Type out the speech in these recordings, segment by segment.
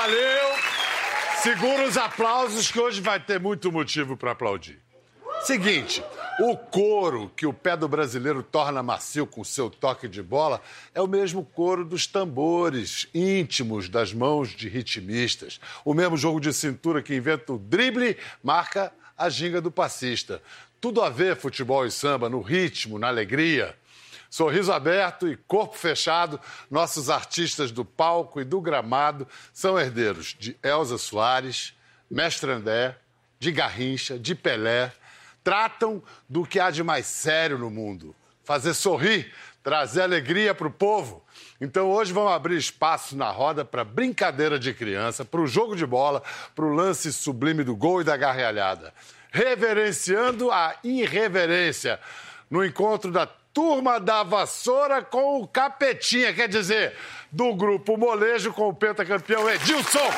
valeu. Segura os aplausos que hoje vai ter muito motivo para aplaudir. Seguinte, o couro que o pé do brasileiro torna macio com seu toque de bola é o mesmo couro dos tambores íntimos das mãos de ritmistas. O mesmo jogo de cintura que inventa o drible marca a ginga do passista. Tudo a ver futebol e samba no ritmo, na alegria. Sorriso aberto e corpo fechado, nossos artistas do palco e do gramado são herdeiros de Elza Soares, Mestre André, de Garrincha, de Pelé, tratam do que há de mais sério no mundo: fazer sorrir, trazer alegria para o povo. Então hoje vamos abrir espaço na roda para brincadeira de criança, para o jogo de bola, para o lance sublime do gol e da gargalhada. Reverenciando a irreverência no encontro da turma da vassoura com o capetinha, quer dizer, do grupo molejo com o pentacampeão Edilson.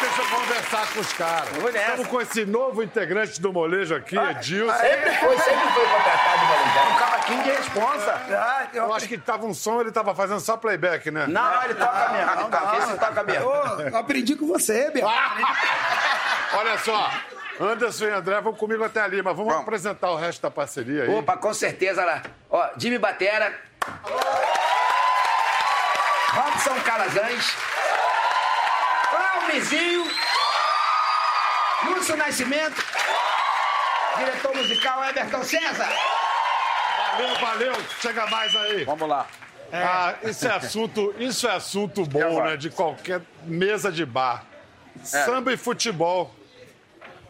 Deixa eu conversar com os caras. Estamos com esse novo integrante do molejo aqui, Edilson. Sempre foi, sempre foi contratado voluntário. Um cavaquinho de responsa. Ah, eu, Eu acho que tava um som, ele tava fazendo só playback, né? Não, ele toca mesmo. Ele toca, esse toca mesmo. Aprendi com você, Biel. Olha só, Anderson e André vão comigo até ali, mas vamos, Vamos. apresentar o resto da parceria aí. Opa, com certeza lá. Ó, Jimmy Batera. Robson Calazans. Almezinho. Lúcio Nascimento. Diretor musical Everton César. Valeu, valeu, chega mais aí. Vamos lá. Ah, isso é assunto, isso é assunto bom, né? De qualquer mesa de bar. Samba e futebol.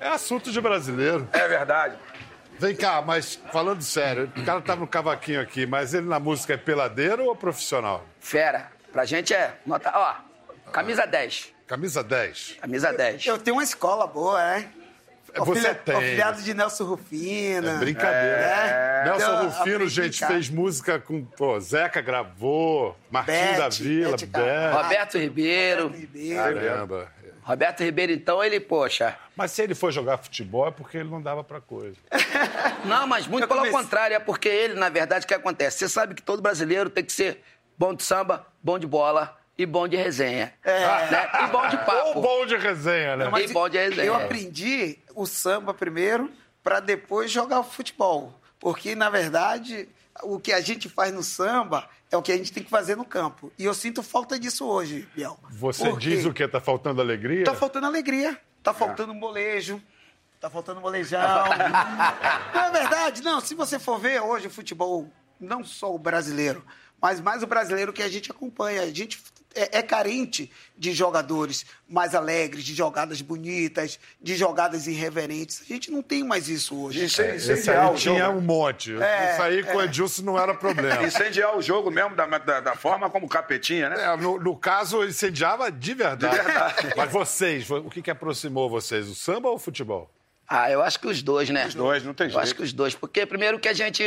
É assunto de brasileiro. É verdade. Vem cá, mas falando sério, o cara tá no cavaquinho aqui, mas ele na música é peladeiro ou profissional? Fera. Pra gente é. Nota, ó, camisa 10. Camisa 10. Camisa 10. Eu tenho uma escola boa, né? Você Filha- tem. O filiado de Nelson Rufina. É brincadeira. É. Nelson Então, Rufino, gente, fez música com. Pô, Zeca gravou, Martinho Bete, da Vila, Bete. Bete. Roberto Ribeiro. Ribeiro. Caramba. Roberto Ribeiro, então, ele, poxa. Mas se ele for jogar futebol é porque ele não dava pra coisa. Não, mas muito Eu pelo contrário, é porque ele, na verdade, o que acontece? Você sabe que todo brasileiro tem que ser bom de samba, bom de bola e bom de resenha. É. Né? E bom de Ou papo. bom de resenha, né? Mas- E bom de resenha. Eu aprendi o samba primeiro para depois jogar o futebol. Porque, na verdade, o que a gente faz no samba é o que a gente tem que fazer no campo. E eu sinto falta disso hoje, Biel. Você Por diz o quê? Tá faltando alegria? Tá faltando alegria. Tá faltando molejo. Tá faltando molejão. não é verdade? Não, se você for ver hoje o futebol, não só o brasileiro, mas mais o brasileiro que a gente acompanha. A gente é, é carente de jogadores mais alegres, de jogadas bonitas, de jogadas irreverentes. A gente não tem mais isso hoje. Esse Incendiar aí o tinha jogo. um monte. É, Isso aí com o Edilson não era problema. Incendiar o jogo mesmo da, da, da forma como capetinha, né? É, no, no caso, incendiava de verdade. Mas vocês, o que, que aproximou vocês? O samba ou o futebol? Ah, eu acho que os dois, né? Os dois, não tem Eu jeito. acho que os dois. Porque, primeiro, que a gente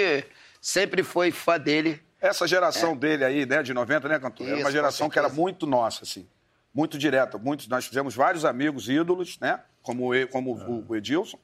sempre foi fã dele. Essa geração dele aí, né, de 90, né, Cantor? Era Isso, uma geração que era muito nossa, assim. Muito direta. Muitos, nós fizemos vários amigos ídolos, né? Como, o como o- o Edilson.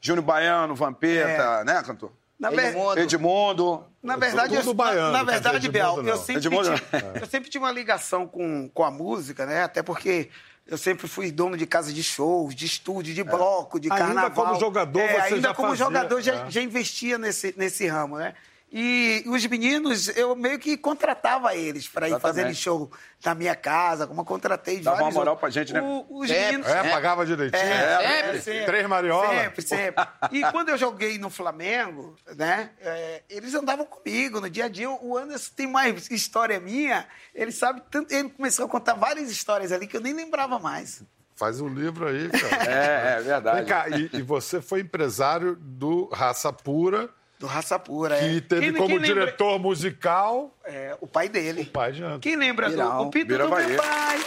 Júnior Baiano, Vampeta, né, Cantor? Na, ver- Edmundo. Edmundo. na verdade, eu- baiano, na, verdade, Biel, Edmundo eu sempre, Edmundo tive, eu sempre tive uma ligação com, com a música, né? Até porque eu sempre fui dono de casa de shows, de estúdio, de bloco, de Ainda carnaval. como jogador, É, você ainda já como fazia, jogador já, é. já investia nesse, nesse ramo, né? E os meninos, eu meio que contratava eles para ir fazerem show na minha casa, como eu contratei Dava vários. uma moral pra gente, né? O- os É, meninos. É, pagava direitinho. sempre. sempre. Três mariola. Sempre, sempre. E quando eu joguei no Flamengo, né? é, eles andavam comigo no dia a dia. O Anderson tem mais história minha. Ele sabe tanto. Ele começou a contar várias histórias ali que eu nem lembrava mais. Faz um livro aí, cara. É, é verdade. Vem cá, e, e você foi empresário do Raça Pura, Do Raça Pura. que é. teve Quem- como quem lembra- diretor musical É, o pai dele. o pai de Anderson. Quem lembra Birão. do o Pito do Bahia. meu pai?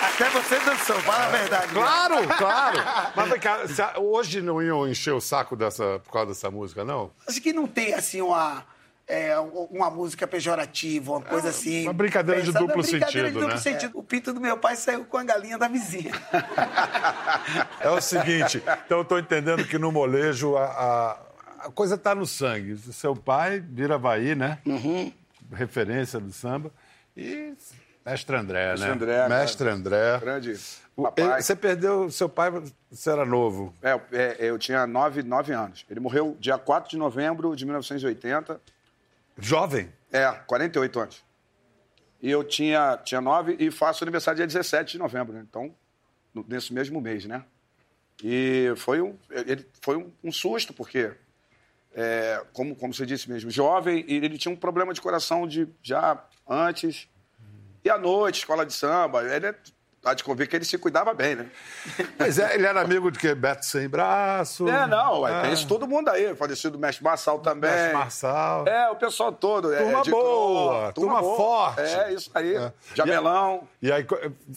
Até você dançou, fala a verdade. Claro, claro. Mas vem cá, se a- hoje não iam encher o saco dessa, por causa dessa música, não? Acho que não tem, assim, uma, é, uma música pejorativa, uma coisa assim. uma brincadeira de duplo brincadeira sentido, de duplo né? sentido. O pinto do meu pai saiu com a galinha da vizinha. É o seguinte, então eu tô entendendo que no molejo a, a- a coisa está no sangue. O seu pai vira Havaí, né? Referência do samba. E Mestre André, Mestre né? André, Mestre. André. Grande papai. Você perdeu seu pai, você era novo. É, é, eu tinha nove, nove anos. Ele morreu dia 4 de novembro de 1980. Jovem. É, 48 anos. E eu tinha, tinha nove e faço aniversário dia 17 de novembro, né? Então, nesse mesmo mês, né? E foi um, ele, foi um, um susto, porque, é, como, como você disse mesmo, jovem, e ele tinha um problema de coração de, já antes. E à noite, escola de samba, ele é- há de convir que ele se cuidava bem, né? Mas é, ele era amigo de que? Beto Sem Braço. É, não, Ah, tem isso todo mundo aí. Falecido mestre Marçal também. Mestre Marçal. É, o pessoal todo. é, Turma de boa, Cro- turma forte. É, isso aí. É. Jamelão. E aí,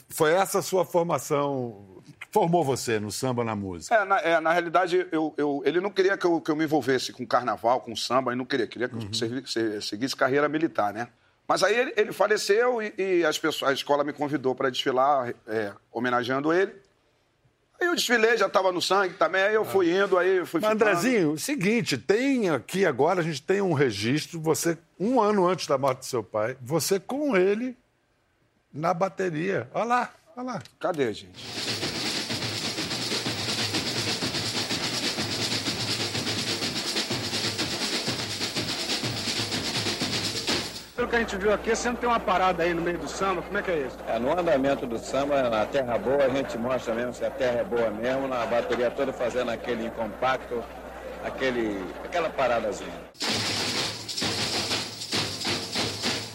foi essa a sua formação formou você no samba, na música? É, na, é, na realidade, eu, eu- ele não queria que eu, que eu me envolvesse com carnaval, com samba, ele não queria. Queria que Uhum. eu se- seguisse carreira militar, né? Mas aí ele, ele faleceu e, e as pessoas, a escola me convidou para desfilar, é, homenageando ele. Aí eu desfilei, já estava no sangue também, aí eu fui indo, aí fui Mas. Andrezinho, seguinte, tem aqui agora, a gente tem um registro, você, um ano antes da morte do seu pai, você com ele na bateria. Olha lá, olha lá. Cadê, gente? Que a gente viu aqui, sempre tem uma parada aí no meio do samba. Como é que é isso? É, no andamento do samba, na terra boa, a gente mostra mesmo se a terra é boa mesmo, na bateria toda fazendo aquele compacto, aquele, aquela paradazinha.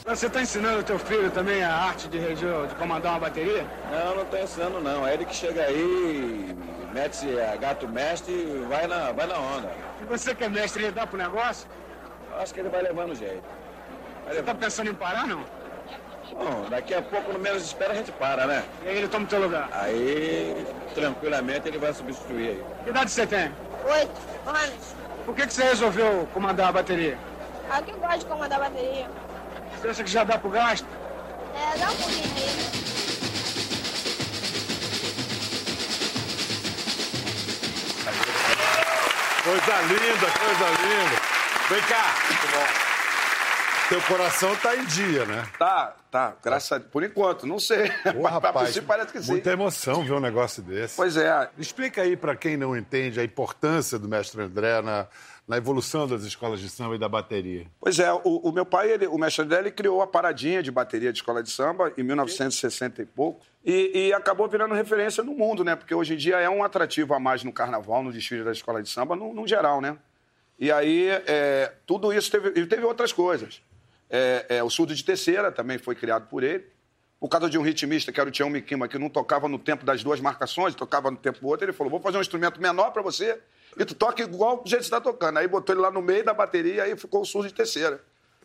Você está ensinando o teu filho também a arte de, de comandar uma bateria? Não, não estou ensinando não, é ele que chega aí, mete-se a gato mestre e vai na, vai na onda. E você que é mestre, ele dá pro negócio? Eu Acho que ele vai levando jeito. Você tá pensando em parar, não? Bom, daqui a pouco, no menos espera, a gente para, né? E aí ele toma o teu lugar. Aí, tranquilamente, ele vai substituir aí. Que idade você tem? Oito anos. Por que, que você resolveu comandar a bateria? Ah, que eu gosto de comandar a bateria. Você acha que já dá pro gasto? É, dá um pouquinho aí. Coisa linda, coisa linda. Vem cá. Teu coração tá em dia, né? Tá, tá, graças a Deus. Por enquanto, não sei. Ô, rapaz, parece que sim. muita emoção ver um negócio desse. Pois é, Explica aí para quem não entende a importância do mestre André na, na evolução das escolas de samba e da bateria. Pois é, o, o meu pai, ele- o mestre André, ele criou a paradinha de bateria de escola de samba em 1960 e pouco. E, e acabou virando referência no mundo, né? Porque hoje em dia é um atrativo a mais no carnaval, no desfile da escola de samba, no, no geral, né? E aí, é, tudo isso teve, teve outras coisas. É, é, o surdo de terceira também foi criado por ele. Por causa de um ritmista, que era o Tião Miquima, que não tocava no tempo das duas marcações, tocava no tempo do outro, ele falou: vou fazer um instrumento menor para você e tu toca igual do jeito que você está tocando. Aí botou ele lá no meio da bateria e aí ficou o surdo de terceira.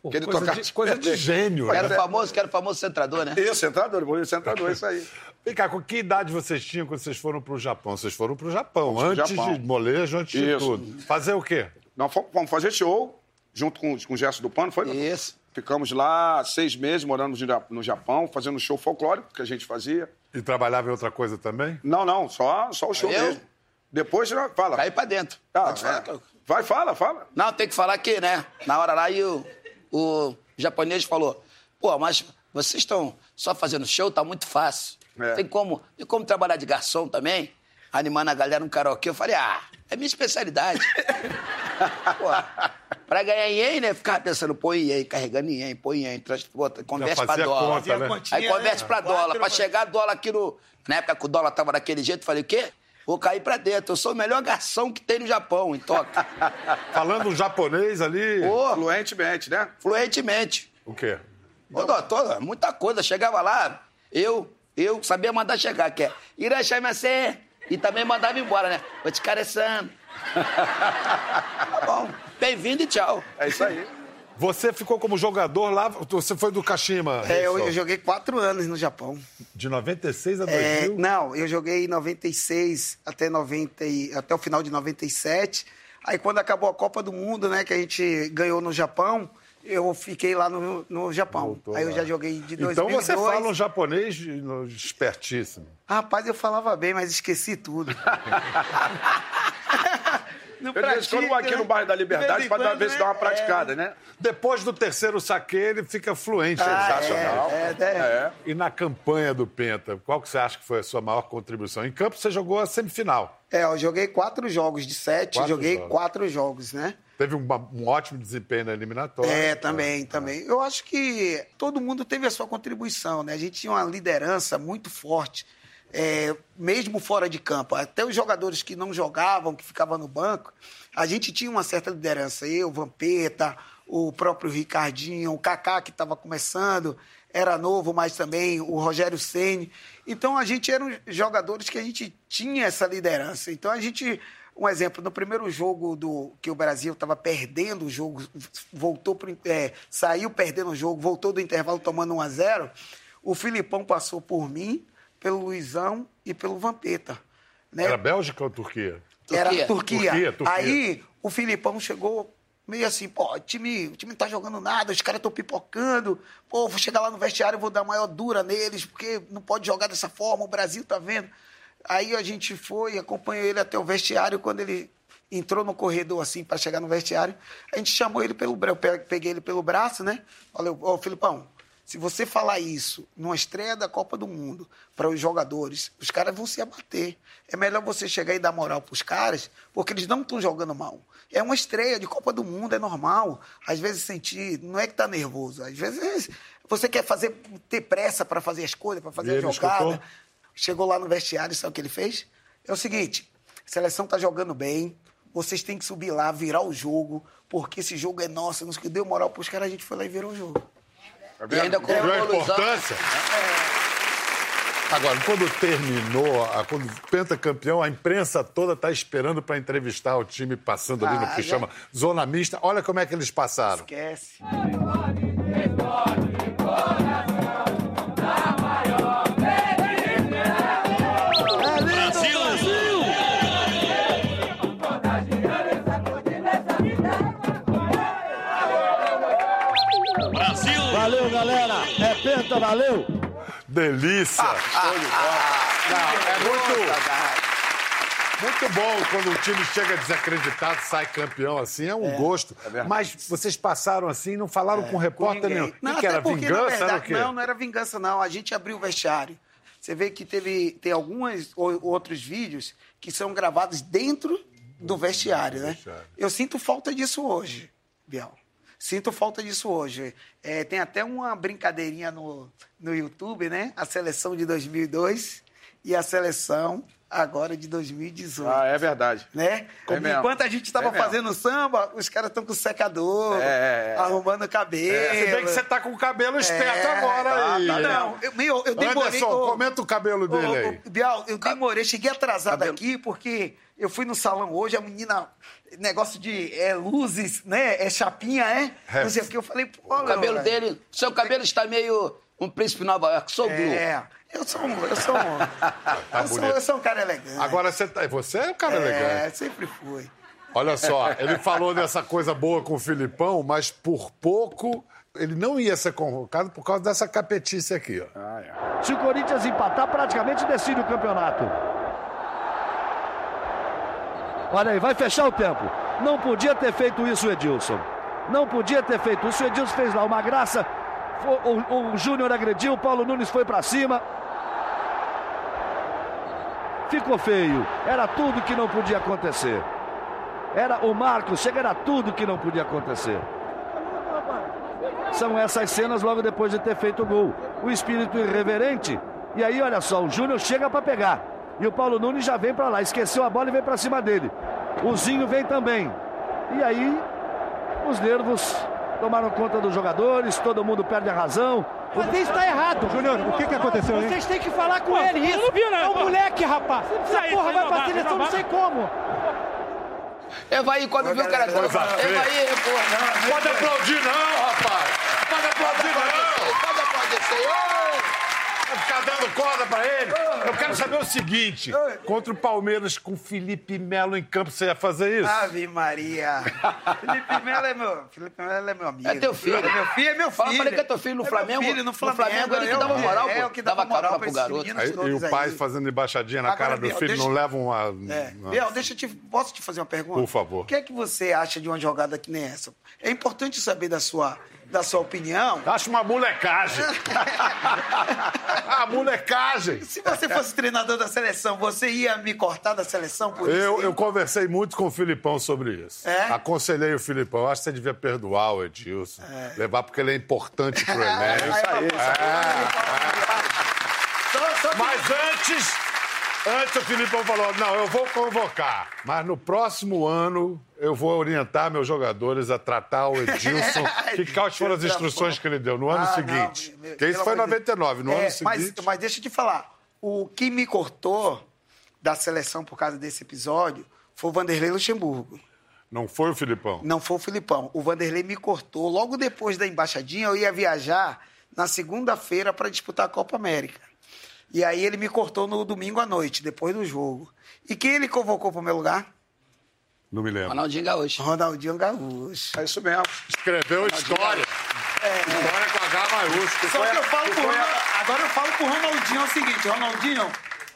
Que ele coisa, tocava- de, coisa de gênio. Era Né? o famoso, que era o famoso centrador, né? Isso, centrador, vou centrador, isso aí. Vem cá, com que idade vocês tinham quando vocês foram pro Japão? Vocês foram pro Japão, Fomos pro antes Japão. de molejo, antes de Isso. tudo. Fazer o quê? Nós fomos fomos fazer show junto com, com o Gerson do Pano, foi? Isso. Ficamos lá seis meses morando no Ja- no Japão, fazendo show folclórico que a gente fazia. E trabalhava em outra coisa também? Não, não, só, só o show Eu? mesmo. Depois, fala. Caí pra dentro. Ah, Pode falar é. Vai, fala, fala. Não, tem que falar que, né? Na hora lá, e o, o japonês falou: pô, mas vocês estão só fazendo show, tá muito fácil. É. Tem, como, tem como trabalhar de garçom também? Animando a galera no karaokê. Eu falei: ah, é minha especialidade. pô, pra ganhar ien, né? Ficava pensando, pô, ien, carregando ien, pô, ien, trans- pô, converte pra dólar. conta, né? Aí converte pra dólar. Pra chegar dólar aqui no. Na época que o dólar tava daquele jeito, eu falei: o quê? Vou cair pra dentro. Eu sou o melhor garçom que tem no Japão, em Tóquio. Falando um japonês ali. Pô, Fluentemente, né? fluentemente. O quê? Ô, doutor, muita coisa. Chegava lá, eu, eu sabia mandar chegar, que é Irachai-masen. E também mandava embora, né? Vou te careçando. tá bom. Bem-vindo e tchau. É isso aí. Você ficou como jogador lá, você foi do Kashima. É, eu, eu joguei quatro anos no Japão. De 96 a É, 2000? não, eu joguei em 96 até, 90 e, até o final de 97. Aí quando acabou a Copa do Mundo, né, que a gente ganhou no Japão, eu fiquei lá no, no Japão. Voltou Aí eu lá. já joguei de Então 2002. você fala um japonês espertíssimo. Rapaz, eu falava bem, mas esqueci tudo. Não Eu, quando, vou aqui pratica, no bairro da de Liberdade pra dar- ver se dá uma né? praticada, né? Depois do terceiro saque, ele fica fluente. Ah, Sensacional. é, é, é. É. E na campanha do Penta, qual que você acha que foi a sua maior contribuição? Em campo, você jogou a semifinal. É, eu joguei quatro jogos de sete, Quatro joguei jogos. quatro jogos, né? Teve um, um ótimo desempenho na eliminatória. É, também, também. Eu acho que todo mundo teve a sua contribuição, né? A gente tinha uma liderança muito forte, é, mesmo fora de campo. Até os jogadores que não jogavam, que ficavam no banco, a gente tinha uma certa liderança. Eu, Vampeta, o próprio Ricardinho, o Kaká, que estava começando, era novo, mas também o Rogério Ceni. Então a gente eram jogadores que a gente tinha essa liderança. Então a gente um exemplo, no primeiro jogo do que o Brasil estava perdendo o jogo, voltou pro, é, saiu perdendo o jogo, voltou do intervalo tomando 1 a 0 o Filipão passou por mim, pelo Luizão e pelo Vampeta. Né? Era Bélgica ou Turquia? Era Turquia. Turquia. Turquia, Turquia. Aí o Filipão chegou meio assim, pô, o time, o time não tá jogando nada, os caras estão pipocando. Pô, vou chegar lá no vestiário e vou dar maior dura neles, porque não pode jogar dessa forma, o Brasil tá vendo. Aí a gente foi, acompanhou ele até o vestiário, quando ele entrou no corredor assim para chegar no vestiário, a gente chamou ele pelo braço, eu peguei ele pelo braço, né? Falei, ô Filipão, se você falar isso numa estreia da Copa do Mundo para os jogadores, os caras vão se abater. É melhor você chegar e dar moral para os caras, porque eles não estão jogando mal. É uma estreia de Copa do Mundo, é normal. Às vezes sentir, não é que tá nervoso, às vezes você quer fazer ter pressa para fazer as coisas, para fazer a jogada. escutou? Chegou lá no vestiário, sabe o que ele fez? É o seguinte, a seleção tá jogando bem, vocês têm que subir lá, virar o jogo, porque esse jogo é nosso, nos que deu moral pros caras, a gente foi lá e virou o jogo. E ainda com a importância? Agora, quando terminou, quando o Penta campeão, a imprensa toda está esperando para entrevistar o time passando ali no Ah, que já- chama zona mista. Olha como é que eles passaram. Esquece. Valeu, galera. É penta, valeu. Delícia! Não, é muito, muito bom quando o time chega desacreditado, sai campeão assim, é um gosto. Mas vocês passaram assim, não falaram com o repórter ninguém. nenhum. Não, que, era? porque, Vingança? verdade, era o quê? Não, não era vingança, não. A gente abriu o vestiário. Você vê que teve, tem alguns ou- outros vídeos que são gravados dentro do vestiário, né? Eu sinto falta disso hoje, Biel. Sinto falta disso hoje. É, tem até uma brincadeirinha no, no YouTube, né? A seleção de 2002 e a seleção agora de 2018 Ah, é verdade. né? É mesmo. Enquanto a gente estava É mesmo. fazendo samba, os caras estão com secador, É, é. arrumando cabelo. Se bem que você tá com o cabelo esperto É, agora tá, aí. tá? Não, eu, meu, eu demorei... Anderson, ô, comenta o cabelo dele ô, aí. Bial, eu demorei, cheguei atrasado Cabelo. aqui porque eu fui no salão hoje, a menina, negócio de é, luzes, né? É chapinha, é? É. Não sei o que, eu falei, pô, O cabelo dele, seu cabelo está meio um príncipe Nova York, sou Blue. É, eu sou um, eu sou um, eu, sou, eu sou um cara elegante. Agora você, tá, você é um cara elegante. É, sempre fui. Olha só, ele falou dessa coisa boa com o Filipão, mas por pouco ele não ia ser convocado por causa dessa capetice aqui, ó. Ah, é. Se o Corinthians empatar, praticamente decide o campeonato. Olha aí, vai fechar o tempo. Não podia ter feito isso o Edilson. Não podia ter feito isso. O Edilson fez lá uma graça. O, o- Júnior agrediu, o Paulo Nunes foi pra cima. Ficou feio. Era tudo que não podia acontecer. Era o Marcos, chega, era tudo que não podia acontecer. São essas cenas logo depois de ter feito o gol. O espírito irreverente. E aí, olha só, o Júnior chega para pegar. E o Paulo Nunes já vem para lá. Esqueceu a bola e vem para cima dele. O Zinho vem também. E aí, os nervos tomaram conta dos jogadores, todo mundo perde a razão. Mas isso está errado. Júnior, o que, que aconteceu aí? Vocês têm que falar com Pô, ele isso. não viu, né, é um pô? moleque, rapaz. Essa aí, porra vai não pra vai, seleção, não não vai. sei como. Evaí, quando viu o cara... Coisa feia. Evaí, pô. Pode aplaudir não, rapaz! Pode aplaudir não! Pode aplaudir, senhor. Vai ficar dando corda pra ele? Eu quero saber o seguinte: contra o Palmeiras com Felipe Melo em campo, você ia fazer isso? Ave Maria. Felipe Melo é meu, Felipe Melo é meu amigo. É teu filho. É meu filho, é meu filho. Fala pra ele que é teu filho no É Flamengo. filho no No Flamengo. Flamengo, ele que eu- dava moral, é, pô. eu que Dava dava moral pro garoto. Aí, e o pai aí. fazendo embaixadinha na Agora, cara do Biel, filho deixa- não leva uma. É. uma- Biel, deixa eu te. Posso te fazer uma pergunta? Por favor. O que é que você acha de uma jogada que nem essa? É importante saber da sua, da sua opinião. Acho uma molecagem. ah, molecagem. Se você fosse treinador da seleção, você ia me cortar da seleção por Eu, isso? eu conversei muito com o Filipão sobre isso. É? Aconselhei o Filipão. Acho que você devia perdoar o Edilson. Levar porque ele é importante pro elenco. Aí, aí, Só, só que- Mas antes, antes o Filipão falou: não, eu vou convocar. Mas no próximo ano eu vou orientar meus jogadores a tratar o Edilson. que quais foram as instruções que ele deu no ano Ah, seguinte? não, meu- que isso foi em amor de Deus. 99. No É, ano mas, seguinte. mas deixa eu te falar. O que me cortou da seleção por causa desse episódio foi o Vanderlei Luxemburgo. Não foi o Filipão. Não foi o Filipão. O Vanderlei me cortou. Logo depois da embaixadinha, eu ia viajar na segunda-feira para disputar a Copa América. E aí ele me cortou no domingo à noite, depois do jogo. E quem ele convocou para o meu lugar? Não me lembro. Ronaldinho Gaúcho. Ronaldinho Gaúcho. É isso mesmo. Escreveu história. História com H maiúsculo. Só que eu falo pro foi a- Ronald- agora eu falo pro Ronaldinho é o seguinte, Ronaldinho,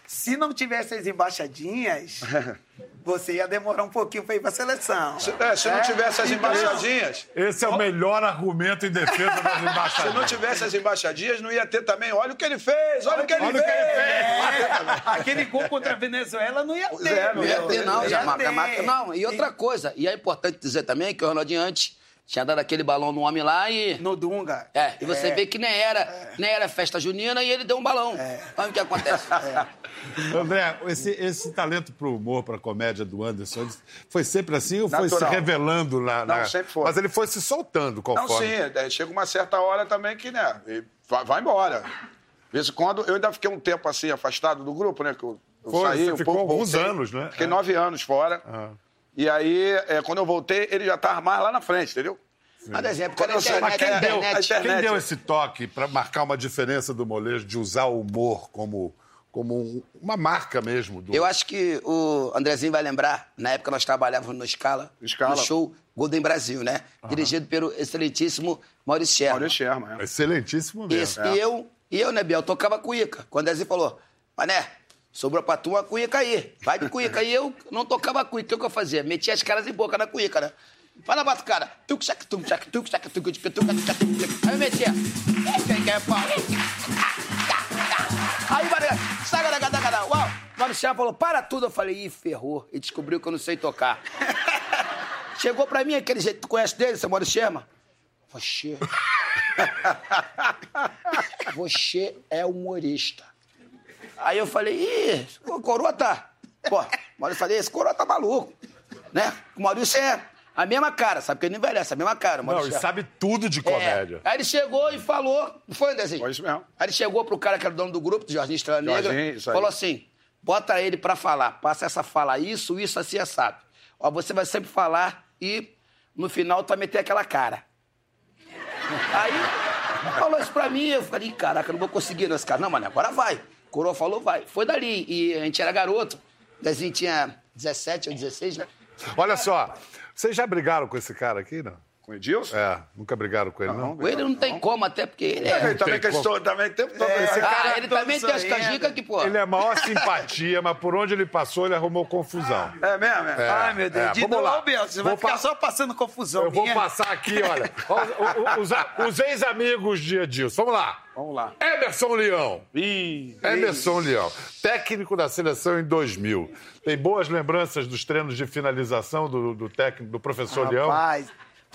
se não tivesse as embaixadinhas, você ia demorar um pouquinho para ir para a seleção. Se, é, se não tivesse as embaixadinhas, Esse é o melhor argumento em defesa das se não tivesse as embaixadinhas, não ia ter também. Olha o que ele fez, olha o que ele Olha o que ele fez. É, aquele gol contra a Venezuela não ia ter. é, não Não ia ter, não, ia já marca, ter. marca. Não, e outra coisa, e é importante dizer também que o Ronaldinho antes tinha dado aquele balão no homem lá e. No Dunga. É, e você vê que nem era, nem era festa junina e ele deu um balão. Olha o que acontece. André, esse, esse talento pro humor, pra comédia do Anderson, foi sempre assim ou foi Natural. se revelando na, na- Não, sempre foi. Mas ele foi se soltando Não, conforme. sim, é, chega uma certa hora também que, né, vai, vai embora. De vez em quando, eu ainda fiquei um tempo assim, afastado do grupo, né, que eu, eu Foi, saí você um ficou pouco, alguns voltei. anos, né? Fiquei É. nove anos fora. Ah. E aí, é, quando eu voltei, ele já tava mais lá na frente, entendeu? Mas exemplo, Quando quando a eu Mas internet, quem deu, internet. a internet- quem deu esse toque pra marcar uma diferença do molejo de usar o humor como, como um- uma marca mesmo? Do... Eu acho que o Andrezinho vai lembrar, na época nós trabalhávamos no Scala, Scala. no show Golden Brasil, né? Dirigido pelo excelentíssimo Maurício Scherman. Maurício Sherman. é. Excelentíssimo mesmo. Isso. E eu, e eu, né, Biel, tocava cuíca. Quando o Andrezinho falou, Mané, sobrou pra tu uma cuíca aí. Vai de cuíca. E eu não tocava cuíca. O que eu fazia? Metia as caras em boca na cuíca, né? Fala, bate cara. Tuc, chac, tum, chac, tuc, chac, tuc, tuc, tuc, tuc, tuc. Aí eu metia. Quem quer pau? Aí, Mané, saga da gada, gada. Uau! O Scherman falou, para tudo. Eu falei, ih, ferrou. E descobriu que eu não sei tocar. Chegou pra mim aquele jeito, tu conhece dele, seu Maurício Scherman? Você. Você é humorista. Aí eu falei, ih, o coroa tá. Pô, o Maurício falei, esse coroa tá maluco. Né? O Maurício é a mesma cara, sabe? Porque ele não envelhece, a mesma cara. o Não, Maurício ele é. sabe tudo de comédia. É. Aí ele chegou e falou, não foi, Andrezinho? Foi isso mesmo. Aí ele chegou pro cara que era o dono do grupo, do Jorginho Estrela Negra, Jorginho, falou assim, bota ele pra falar, passa essa fala, isso, isso, assim, assado. Ó, você vai sempre falar e no final tu vai meter aquela cara. Aí falou isso pra mim, eu falei, caraca, não vou conseguir nesse cara. Não, mano, agora vai. Coroa falou, vai. Foi dali, e a gente era garoto, Dezinho tinha 17 ou 16, né? Olha só, vocês já brigaram com esse cara aqui, não? Com o Edilson? É, nunca brigaram com ele, não? Com ele não tem como, até porque ele é... Ele também tem que estou também o tempo todo. Esse Ah, cara- ele também tem as canjicas que, pô... Ele é a maior simpatia, mas por onde ele passou, ele arrumou confusão. É mesmo? É. Ai, meu Deus. é, de vamos lá. Você Vou vai ficar pa- só passando confusão Eu vou minha. passar aqui, olha. Os, os ex-amigos de Edilson. Vamos lá. Vamos lá. Emerson Leão. Ih, Emerson Leão, técnico da seleção em 2000. Tem boas lembranças dos treinos de finalização do, do técnico, do professor Leão?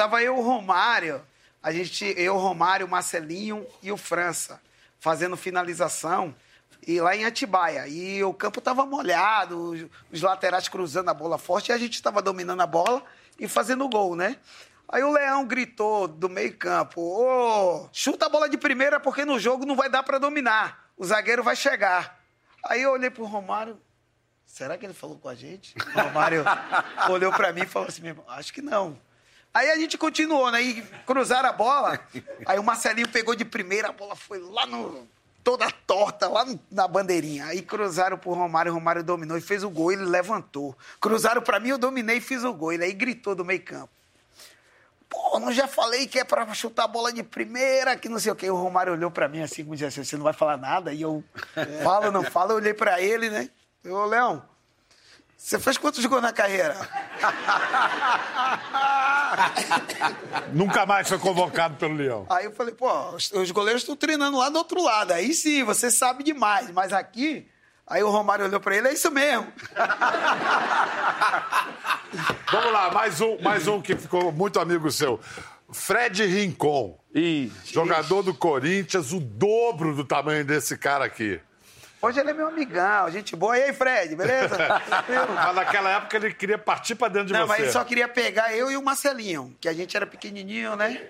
Tava eu, o Romário, a gente, eu, o Romário, o Marcelinho e o França, fazendo finalização. E lá em Atibaia. E o campo tava molhado, os, laterais cruzando a bola forte, e a gente estava dominando a bola e fazendo gol, né? Aí o Leão gritou do meio-campo: Ô, chuta a bola de primeira porque no jogo não vai dar para dominar. O zagueiro vai chegar. Aí eu olhei pro Romário. Será que ele falou com a gente? O Romário olhou pra mim e falou assim mesmo: Acho que não. Aí a gente continuou, né? E cruzaram a bola. Aí o Marcelinho pegou de primeira, a bola foi lá no, toda torta lá no- na bandeirinha. Aí cruzaram pro Romário, o Romário dominou e fez o gol, ele levantou. Cruzaram pra mim, eu dominei e fiz o gol. Ele aí gritou do meio campo. Pô, não já falei que é pra chutar a bola de primeira, que não sei o quê. O Romário olhou pra mim assim, como dizia assim, você não vai falar nada? E eu, falo, não falo, eu olhei pra ele, né? Ô, Leão, você fez quantos gols na carreira? Nunca mais foi convocado pelo Leão. Aí eu falei, pô, os, os goleiros estão treinando lá do outro lado. Aí sim, você sabe demais. Mas aqui, aí o Romário olhou pra ele, é isso mesmo. Vamos lá, mais um, mais um que ficou muito amigo seu. Fred Rincon. Jogador do Corinthians, o dobro do tamanho desse cara aqui. Hoje ele é meu amigão, gente boa. E aí, Fred, beleza? Mas naquela época ele queria partir pra dentro de Não, você. mas ele só queria pegar eu e o Marcelinho, que a gente era pequenininho, né?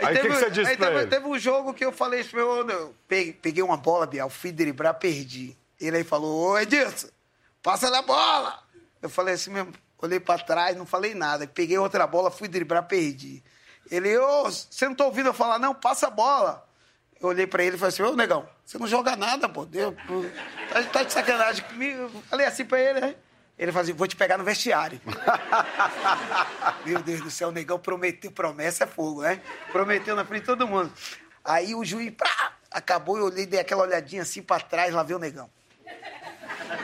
Aí o que que você disse aí pra teve, ele? teve um jogo que eu falei isso pra eu, peguei, uma bola, Biel, fui driblar, perdi. Ele aí falou, ô Edilson, passa a bola. Eu falei assim mesmo, olhei pra trás, não falei nada. Peguei outra bola, fui driblar, perdi. Ele, ô, você não tá ouvindo eu falar, não, passa a bola. Eu olhei pra ele e falei assim, ô, negão, você não joga nada, pô. Deus, pô, tá, tá de sacanagem comigo. Eu Falei assim pra ele, né? Ele falou assim, vou te pegar no vestiário. Meu Deus do céu, o negão prometeu, promessa é fogo, né? Prometeu na frente de todo mundo. Aí o juiz, pá, acabou, eu olhei, dei aquela olhadinha assim pra trás, lá veio o negão.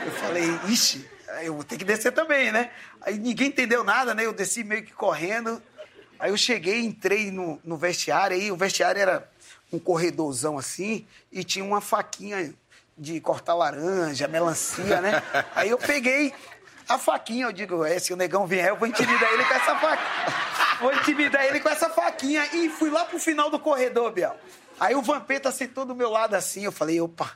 Eu falei, ixi, eu vou ter que descer também, né? Aí ninguém entendeu nada, né? Eu desci meio que correndo. Aí eu cheguei, entrei no, no vestiário, aí o vestiário era um corredorzão assim, e tinha uma faquinha de cortar laranja, melancia, né? Aí eu peguei a faquinha, eu digo, é, se o negão vier, eu vou intimidar ele com essa faquinha. Vou intimidar ele com essa faquinha. E fui lá pro final do corredor, Biel. Aí o Vampeta sentou do meu lado assim, eu falei, opa,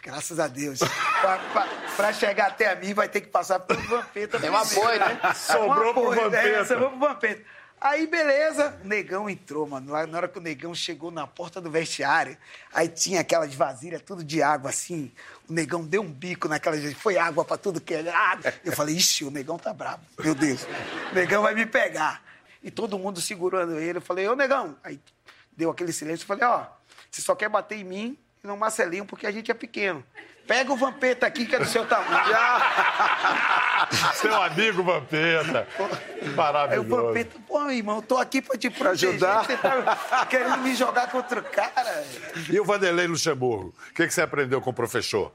graças a Deus. pra, pra- pra chegar até a mim, vai ter que passar pelo Vampeta. É um apoio, né? Sobrou Um pro apoio, Vampeta. É, sobrou pro Vampeta. Aí, beleza, o negão entrou, mano. Na hora que o negão chegou na porta do vestiário, aí tinha aquelas vasilhas, tudo de água, assim. O negão deu um bico naquela. Foi água pra tudo que é água. Eu falei, ixi, o negão tá bravo. Meu Deus, o negão vai me pegar. E todo mundo segurando ele. Eu falei, ô, negão. Aí deu aquele silêncio. Eu falei, ó, você só quer bater em mim e no Marcelinho, porque a gente é pequeno. Pega o Vampeta aqui, que é do seu tamanho. Seu amigo Vampeta. Aí o Maravilhoso. Vampeta, pô, irmão, tô aqui pra te proteger. ajudar. Você tá querendo me jogar contra o cara. E o Vanderlei Luxemburgo? O que, que você aprendeu com o professor?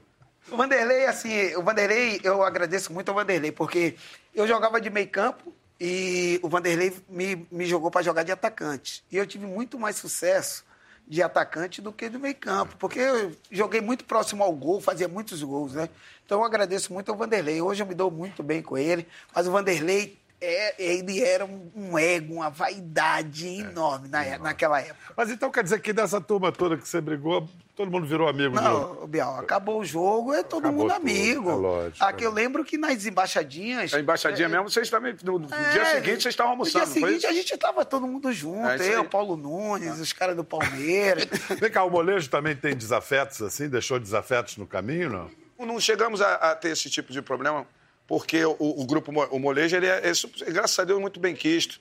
O Vanderlei, assim, o Vanderlei, eu agradeço muito ao Vanderlei, porque eu jogava de meio campo e o Vanderlei me, me jogou pra jogar de atacante. E eu tive muito mais sucesso de atacante do que de meio campo, porque eu joguei muito próximo ao gol, fazia muitos gols, né? Então eu agradeço muito ao Vanderlei. Hoje eu me dou muito bem com ele, mas o Vanderlei, é, ele era um, um ego, uma vaidade enorme na, naquela época. Mas então quer dizer que dessa turma toda que você brigou, todo mundo virou amigo de? Não, Bial, acabou o jogo, é todo Acabou mundo tudo, amigo. é lógico, Aqui eu lembro que nas embaixadinhas. A embaixadinha mesmo, vocês também. No, no É, dia seguinte, vocês estavam almoçando. No dia seguinte, a gente tava todo mundo junto. É eu. Paulo Nunes, os caras do Palmeiras. Vem cá, o molejo também tem desafetos assim? Deixou desafetos no caminho, não? Não chegamos a, a ter esse tipo de problema, porque o, o grupo, o molejo, ele é, é graças a Deus, muito bem quisto.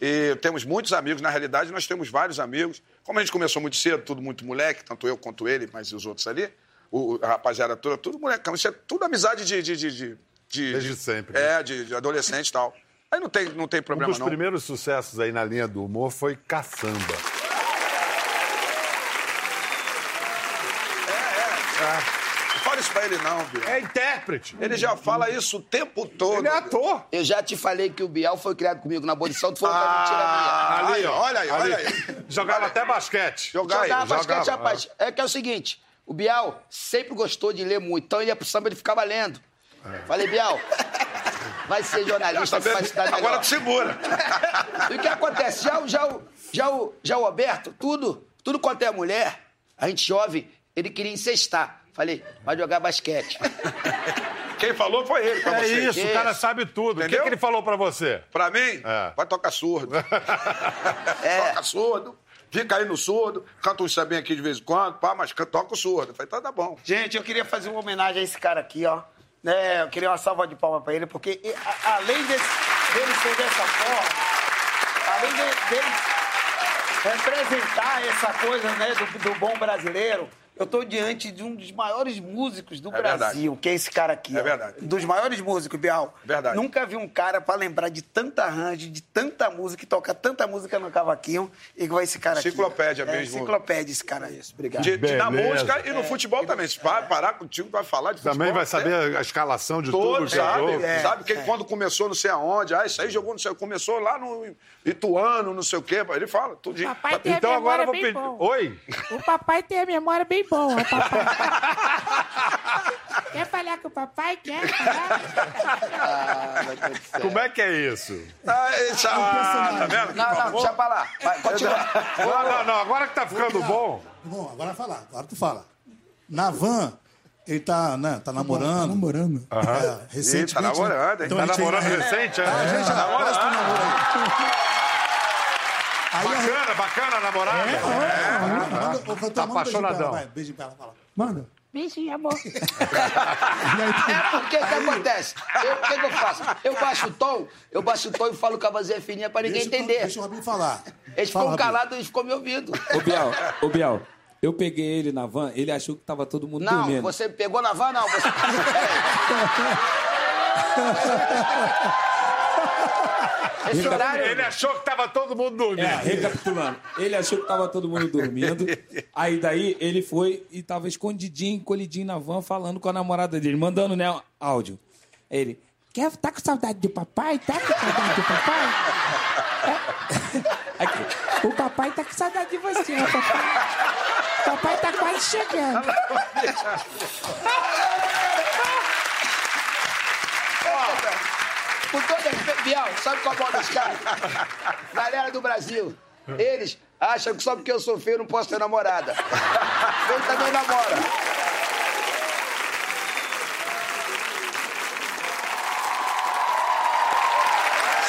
E temos muitos amigos, na realidade, nós temos vários amigos. Como a gente começou muito cedo, tudo muito moleque, tanto eu quanto ele, mas os outros ali, o, a rapaziada toda, tudo molecão. Isso é tudo amizade de. de, de, de- de- Desde de- sempre, né? É, de, de adolescente e tal. Aí não tem, não tem Um problema, dos não. primeiros sucessos aí na linha do humor foi Caçamba. Não fala isso pra ele, não, Biel. É intérprete. Ele já fala isso o tempo todo. Ele é ator. Eu já te falei que o Bial foi criado comigo na abolição, tu falou que é mentira minha. Ah, Ali, ó. olha aí, olha aí. Jogava até basquete. Jogar aí. Jogava basquete, jogava, rapaz. É que é o seguinte, o Bial sempre gostou de ler muito, então ele ia pro samba, ele ficava lendo. Falei, Bial, vai ser jornalista, Tá vai melhor. Agora tu segura. E o que acontece? Já, o- já, o- já, o, já o Roberto, tudo, tudo quanto é mulher, a gente jovem, ele queria incestar. Falei, vai jogar basquete. Quem falou foi ele pra É você. isso, o cara sabe tudo. O que, Entendeu? que ele falou pra você? Pra mim, É. vai tocar surdo. É. Toca surdo. Fica aí no surdo, canta um sabinho aqui de vez em quando, pá, mas toca o surdo. Eu Falei, tá, tá bom. Gente, eu queria fazer uma homenagem a esse cara aqui, ó. Né, eu queria uma salva de palmas pra ele, porque e- a- além desse, dele ser dessa forma, além de- dele representar essa coisa né, do, do bom brasileiro, Eu tô diante de um dos maiores músicos do É verdade. Brasil, que é esse cara aqui. É ó. verdade. Dos maiores músicos, Bial. Verdade. Nunca vi um cara pra lembrar de tanta arranjo, de tanta música, que toca tanta música no cavaquinho, igual esse cara aqui. Enciclopédia é, mesmo. Enciclopédia esse cara aí. Obrigado. De, de- na música e no futebol também. Se vai parar contigo, vai falar de Também futebol. vai né? saber a escalação de tudo Todo, que é sabe? É, sabe que é. quando começou não sei aonde, ah, isso aí jogou não sei, começou lá no Ituano, não sei o quê. Ele fala tudo. Papai tem Então a agora memória eu vou pedir. Oi? O papai tem a memória bem boa, papai. Quer falar com o papai? Quer falar? Como é que é isso? Ah, esse- ah, tá vendo? Não, não, deixa pra lá. Vai, continua. Não, não, não. Agora que tá ficando bom. Bom, agora fala, agora tu fala. Na van, ele tá, né, tá namorando. Tá namorando. É, recentemente. Ih, tá namorando, hein? Então Tá namorando é, recente, é? A gente Tá namorando. Aí. Aí a Bacana, bacana a namorada. Manda, ô, cantor, Tá manda um beijinho pra ela, apaixonadão. vai, beijinho pra ela, fala. Manda. Bicho, amor. É porque o que acontece? Eu- O que, que eu faço? Eu baixo o tom, eu baixo o tom e falo com a vozinha fininha pra ninguém Deixa o- entender. Deixa o Rabinho falar. Eles Fala, ficam calados e ficou me ouvindo. Ô, Biel, ô, Biel, eu peguei ele na van, ele achou que tava todo mundo Não, dormindo. você pegou na van, não. Você... Esse horário... Ele achou que tava todo mundo dormindo. É, recapitulando. Ele achou que tava todo mundo dormindo. Aí daí ele foi e tava escondidinho, encolhidinho na van, falando com a namorada dele, mandando, né, áudio. Ele, quer, tá com saudade do papai? Tá com saudade do papai? É. Aqui. O papai tá com saudade de você, ó, papai. O papai tá quase chegando. Com todo respeito, Bial, sabe qual é o mal dos caras? Galera do Brasil, eles acham que só porque eu sou feio eu não posso ter namorada. Feio também namora.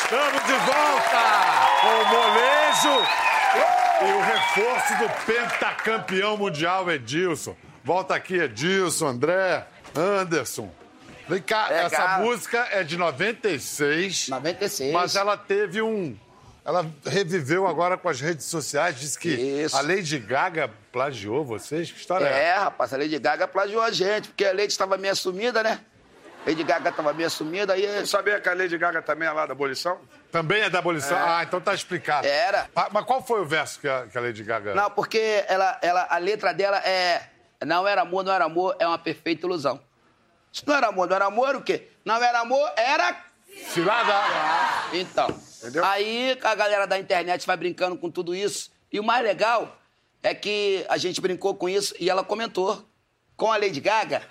Estamos de volta com o molejo e o reforço do pentacampeão mundial Edilson. Volta aqui, Edilson, André, Anderson. Vem cá, Legal. essa música é de 96, 96. mas ela teve um. Ela reviveu agora com as redes sociais, disse que Isso. a Lady Gaga plagiou vocês. Que história é? É, rapaz, a Lady Gaga plagiou a gente, porque a Lady estava meio assumida, né? Lady Gaga estava meio assumida, aí Você sabia que a Lady Gaga também é lá da abolição? Também é da abolição? Ah, então tá explicado. Era. Ah, Mas qual foi o verso que a, que a Lady Gaga... Não, porque ela, ela, a letra dela é. Não era amor, não era amor, é uma perfeita ilusão. Se não era amor, não era amor, era o quê? Não era amor, era. Cilada! Então. Entendeu? Aí a galera da internet vai brincando com tudo isso. E o mais legal é que a gente brincou com isso e ela comentou. Com a Lady Gaga,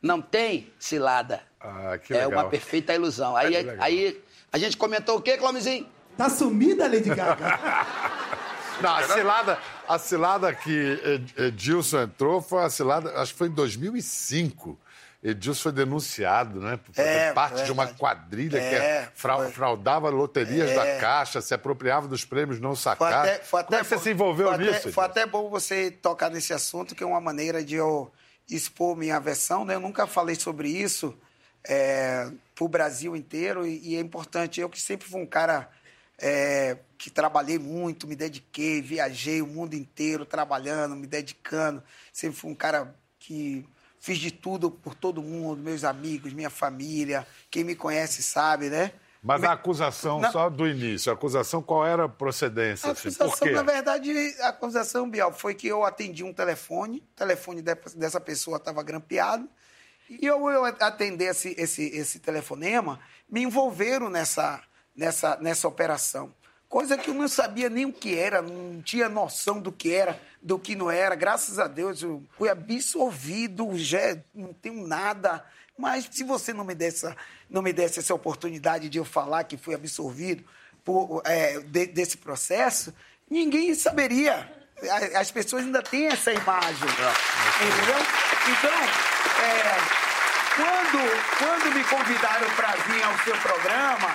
não tem cilada. Ah, que é legal. uma perfeita ilusão. Aí, Que legal. aí a gente comentou o quê, Clomizinho? Tá sumida a Lady Gaga. Não, a cilada, a cilada que Ed- Edilson entrou foi a cilada, acho que foi em 2005. Edilson foi denunciado, né? Por fazer É, parte de uma quadrilha que É, fra- foi. fraudava loterias É. da Caixa, se apropriava dos prêmios não sacados. até, Como é até que você se envolveu foi nisso? Até, foi até bom você tocar nesse assunto, que é uma maneira de eu expor minha versão. Né? Eu nunca falei sobre isso é, para o Brasil inteiro e, e é importante. Eu que sempre fui um cara é, que trabalhei muito, me dediquei, viajei o mundo inteiro trabalhando, me dedicando. Sempre fui um cara que fiz de tudo por todo mundo, meus amigos, minha família. Quem me conhece sabe, né? Mas a acusação, só do início, a acusação qual era a procedência? A assim? acusação, quê? na verdade, a acusação, Bial, foi que eu atendi um telefone, o telefone de- dessa pessoa estava grampeado, e eu, eu atender esse, esse, esse telefonema, me envolveram nessa, nessa, nessa operação. Coisa que eu não sabia nem o que era, não tinha noção do que era, do que não era. Graças a Deus, eu fui absolvido, já não tenho nada. Mas se você não me desse, essa- não me desse essa oportunidade de eu falar que fui absolvido por, é, de- desse processo, ninguém saberia. As pessoas ainda têm essa imagem. Entendeu? Então, é, quando, quando me convidaram para vir ao seu programa,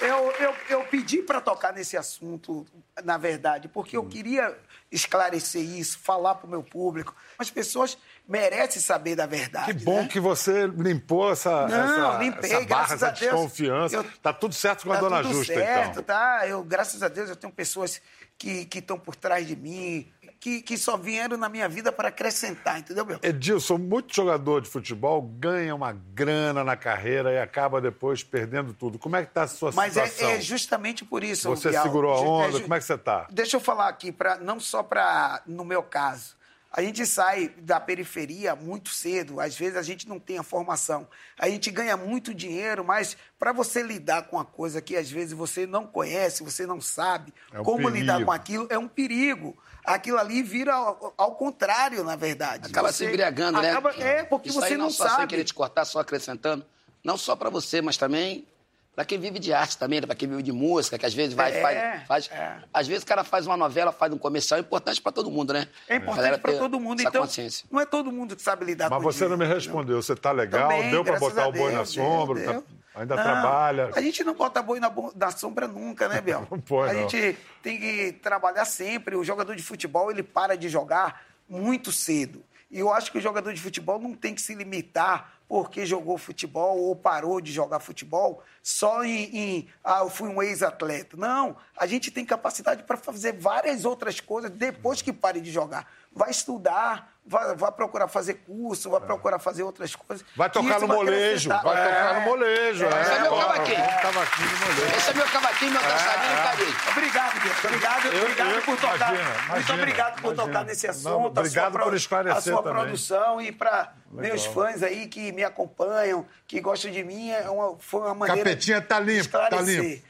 eu, eu, eu pedi para tocar nesse assunto, na verdade, porque eu queria esclarecer isso, falar para o meu público. As pessoas merecem saber da verdade. Que bom né? que você limpou essa, Não, essa, limpei, essa barra, graças a essa Deus. desconfiança. Eu- Tá tudo certo com a Tá dona tudo Justa, certo, então. tá? Eu, graças a Deus, eu tenho pessoas que estão por trás de mim, que, que só vieram na minha vida para acrescentar, entendeu, meu? Edilson, muito jogador de futebol ganha uma grana na carreira e acaba depois perdendo tudo. Como é que tá a sua Mas é, situação? é justamente por isso, Você Bial. segurou a Ju- onda? Como é que você tá? Deixa eu falar aqui, pra, não só para no meu caso. A gente sai da periferia muito cedo, às vezes a gente não tem a formação. A gente ganha muito dinheiro, mas para você lidar com uma coisa que às vezes você não conhece, você não sabe É um como lidar perigo. com aquilo, é um perigo. Aquilo ali vira ao, ao contrário, na verdade. Acaba Você se embriagando, né? acaba- É, porque Isso você aí não, não só sem sabe. querer te cortar, só acrescentando. Não só pra você, mas também pra quem vive de arte também, né? pra quem vive de música, que às vezes vai, É, faz, faz. Às vezes o cara faz uma novela, faz um comercial, é importante pra todo mundo, né? É importante para todo mundo. Então, consciência. não é todo mundo que sabe lidar Mas com você dinheiro. não me respondeu. Você tá legal? Também, deu pra graças botar a o boi na Deus, sombra? deu, tá- deu. Ainda Não, trabalha? A gente não bota boi na, na sombra nunca, né, Biel? Não pode, A não. gente tem que trabalhar sempre. O jogador de futebol, ele para de jogar muito cedo. E eu acho que o jogador de futebol não tem que se limitar porque jogou futebol ou parou de jogar futebol só em, em, ah, eu fui um ex-atleta. Não, a gente tem capacidade para fazer várias outras coisas depois que pare de jogar. Vai estudar, vai, vai procurar fazer curso, vai procurar fazer outras coisas. Vai tocar no molejo, acrescentar. vai tocar no molejo. É. Esse é meu cavaquinho. Cavaquinho molejo. Esse é meu cavaquinho, meu dançarino, É. carinho. Obrigado, Deus. Obrigado, Eu- obrigado eu- por tocar. imagina, Muito imagina, obrigado por imagina. tocar nesse Não, assunto. obrigado a sua, pro- por esclarecer A sua também. produção e para meus fãs aí que me acompanham, que gostam de mim, é uma, foi uma maneira Capetinha tá de limpo, tá esclarecer. limpo.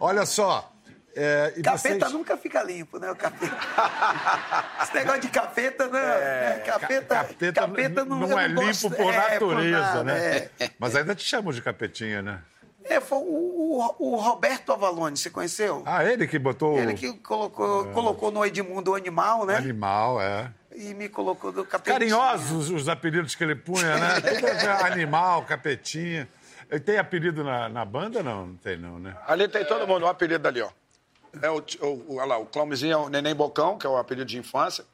Olha só. É, e Capeta vocês... nunca fica limpo, né? O capeta. Esse negócio de capeta, né? Capeta, Capeta, capeta não, não, eu é não limpo gosto- por é, natureza, nada, né? é. Mas ainda te chamam de capetinha, né? É, foi o, o- o Roberto Avalone, você conheceu? Ah, ele que botou Ele que colocou, colocou no Edmundo o animal, né? animal, é. E me colocou do capetinha. Carinhosos os apelidos que ele punha, né? É animal, capetinha. Ele tem apelido na, na banda? Não, não tem não, né? Ali tem todo mundo, o apelido ali, ó. É o, o, lá, o Clãozinho é o Neném Bocão, que é o apelido de infância.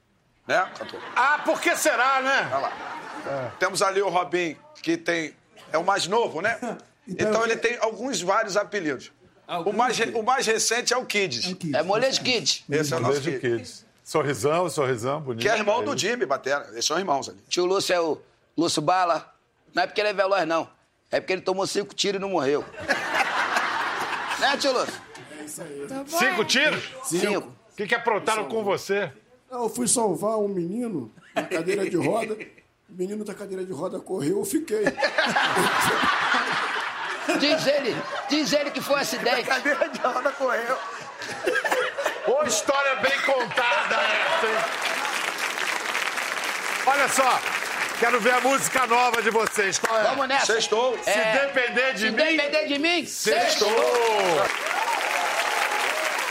Né, cantor? Ah, por que será, né? Olha lá. Temos ali o Robin, que tem. É o mais novo, né? Então ele tem alguns, vários apelidos. O mais, o mais recente é o Kids. É Molejo Kid. Esse é o nosso Beijo, Kids. Kids. Sorrisão, sorrisão, bonito. Que é irmão É do. Jimmy Batera. Eles são irmãos ali. Tio Lúcio é o Lúcio Bala. Não é porque ele é veloz, não. É porque ele tomou cinco tiros e não morreu. né, tio Lúcio? Cinco tiros? Cinco. O que, que aprontaram com você? Não, eu fui salvar um menino na cadeira de roda. O menino da cadeira de roda correu, eu fiquei. Diz ele, diz ele que foi um acidente. Cadeira de roda correu. Ô, história bem contada essa, hein? Olha só, quero ver a música nova de vocês. Qual é? Vamos nessa. Sextou. Se depender de Se mim, depender de mim, sextou.